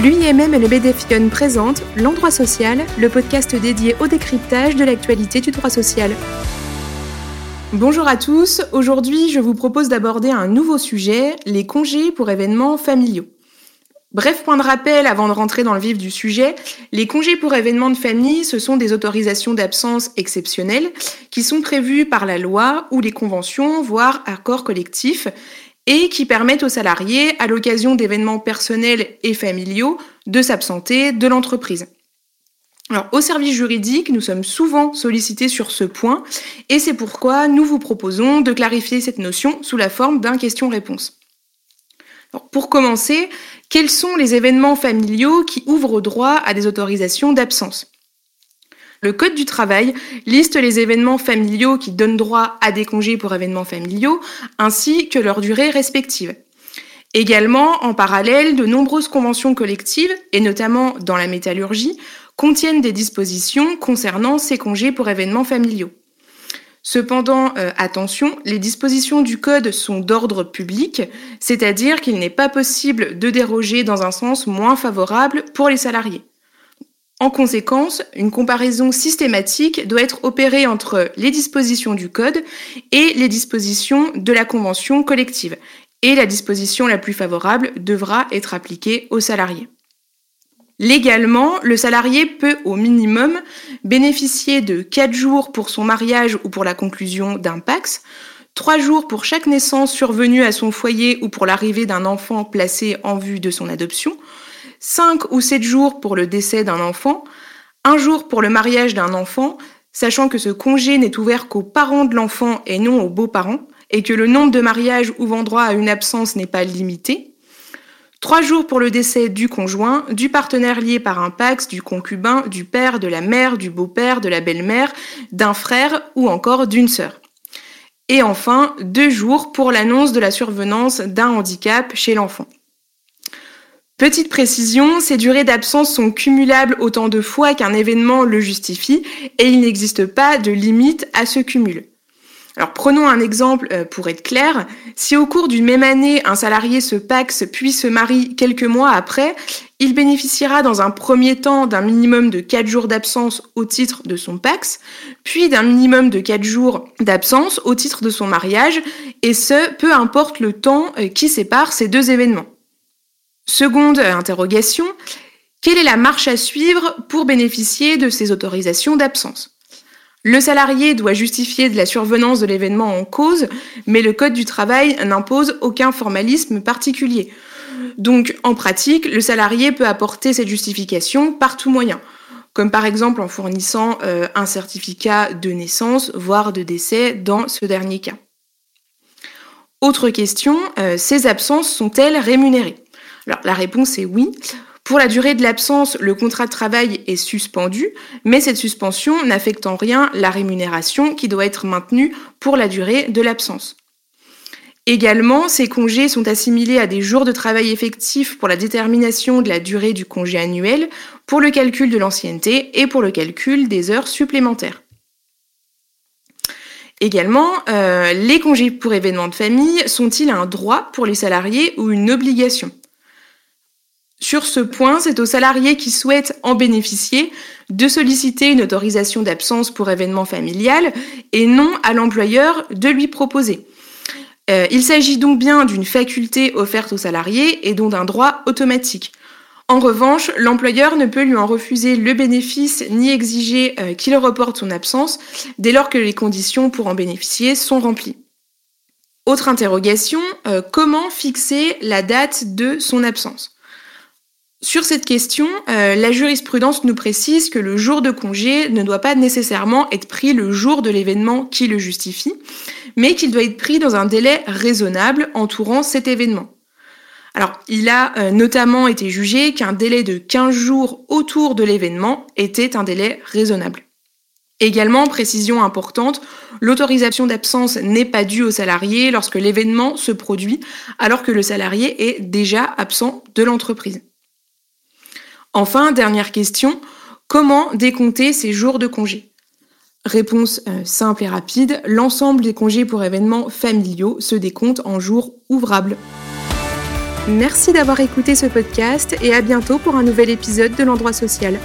L'UIMM et le BDFION présentent L'Endroit Social, le podcast dédié au décryptage de l'actualité du droit social. Bonjour à tous, aujourd'hui je vous propose d'aborder un nouveau sujet, les congés pour événements familiaux. Bref point de rappel avant de rentrer dans le vif du sujet, les congés pour événements de famille, ce sont des autorisations d'absence exceptionnelles qui sont prévues par la loi ou les conventions, voire accords collectifs, et qui permettent aux salariés, à l'occasion d'événements personnels et familiaux, de s'absenter de l'entreprise. Alors, au service juridique, nous sommes souvent sollicités sur ce point et c'est pourquoi nous vous proposons de clarifier cette notion sous la forme d'un question-réponse. Pour commencer, quels sont les événements familiaux qui ouvrent droit à des autorisations d'absence? Le Code du travail liste les événements familiaux qui donnent droit à des congés pour événements familiaux, ainsi que leur durée respective. Également, en parallèle, de nombreuses conventions collectives, et notamment dans la métallurgie, contiennent des dispositions concernant ces congés pour événements familiaux. Cependant, euh, attention, les dispositions du Code sont d'ordre public, c'est-à-dire qu'il n'est pas possible de déroger dans un sens moins favorable pour les salariés. En conséquence, une comparaison systématique doit être opérée entre les dispositions du Code et les dispositions de la convention collective. Et la disposition la plus favorable devra être appliquée aux salariés. Légalement, le salarié peut au minimum bénéficier de 4 jours pour son mariage ou pour la conclusion d'un PAX, 3 jours pour chaque naissance survenue à son foyer ou pour l'arrivée d'un enfant placé en vue de son adoption, 5 ou 7 jours pour le décès d'un enfant, un jour pour le mariage d'un enfant, sachant que ce congé n'est ouvert qu'aux parents de l'enfant et non aux beaux-parents, et que le nombre de mariages ouvrant droit à une absence n'est pas limité. Trois jours pour le décès du conjoint, du partenaire lié par un pax, du concubin, du père, de la mère, du beau-père, de la belle-mère, d'un frère ou encore d'une sœur. Et enfin, deux jours pour l'annonce de la survenance d'un handicap chez l'enfant. Petite précision, ces durées d'absence sont cumulables autant de fois qu'un événement le justifie et il n'existe pas de limite à ce cumul. Alors prenons un exemple euh, pour être clair. Si au cours d'une même année, un salarié se paxe puis se marie quelques mois après, il bénéficiera dans un premier temps d'un minimum de 4 jours d'absence au titre de son pax, puis d'un minimum de 4 jours d'absence au titre de son mariage, et ce, peu importe le temps euh, qui sépare ces deux événements. Seconde interrogation, quelle est la marche à suivre pour bénéficier de ces autorisations d'absence? Le salarié doit justifier de la survenance de l'événement en cause, mais le Code du travail n'impose aucun formalisme particulier. Donc, en pratique, le salarié peut apporter cette justification par tout moyen, comme par exemple en fournissant euh, un certificat de naissance, voire de décès dans ce dernier cas. Autre question, euh, ces absences sont-elles rémunérées? Alors la réponse est oui. Pour la durée de l'absence, le contrat de travail est suspendu, mais cette suspension n'affecte en rien la rémunération qui doit être maintenue pour la durée de l'absence. Également, ces congés sont assimilés à des jours de travail effectifs pour la détermination de la durée du congé annuel, pour le calcul de l'ancienneté et pour le calcul des heures supplémentaires. Également, euh, les congés pour événements de famille sont-ils un droit pour les salariés ou une obligation? Sur ce point, c'est aux salariés qui souhaitent en bénéficier de solliciter une autorisation d'absence pour événement familial et non à l'employeur de lui proposer. Euh, il s'agit donc bien d'une faculté offerte aux salariés et donc d'un droit automatique. En revanche, l'employeur ne peut lui en refuser le bénéfice ni exiger euh, qu'il reporte son absence dès lors que les conditions pour en bénéficier sont remplies. Autre interrogation, euh, comment fixer la date de son absence? Sur cette question, euh, la jurisprudence nous précise que le jour de congé ne doit pas nécessairement être pris le jour de l'événement qui le justifie, mais qu'il doit être pris dans un délai raisonnable entourant cet événement. Alors, il a euh, notamment été jugé qu'un délai de 15 jours autour de l'événement était un délai raisonnable. Également, précision importante, l'autorisation d'absence n'est pas due au salarié lorsque l'événement se produit alors que le salarié est déjà absent de l'entreprise. Enfin, dernière question, comment décompter ces jours de congé? Réponse euh, simple et rapide, l'ensemble des congés pour événements familiaux se décompte en jours ouvrables. Merci d'avoir écouté ce podcast et à bientôt pour un nouvel épisode de l'endroit social.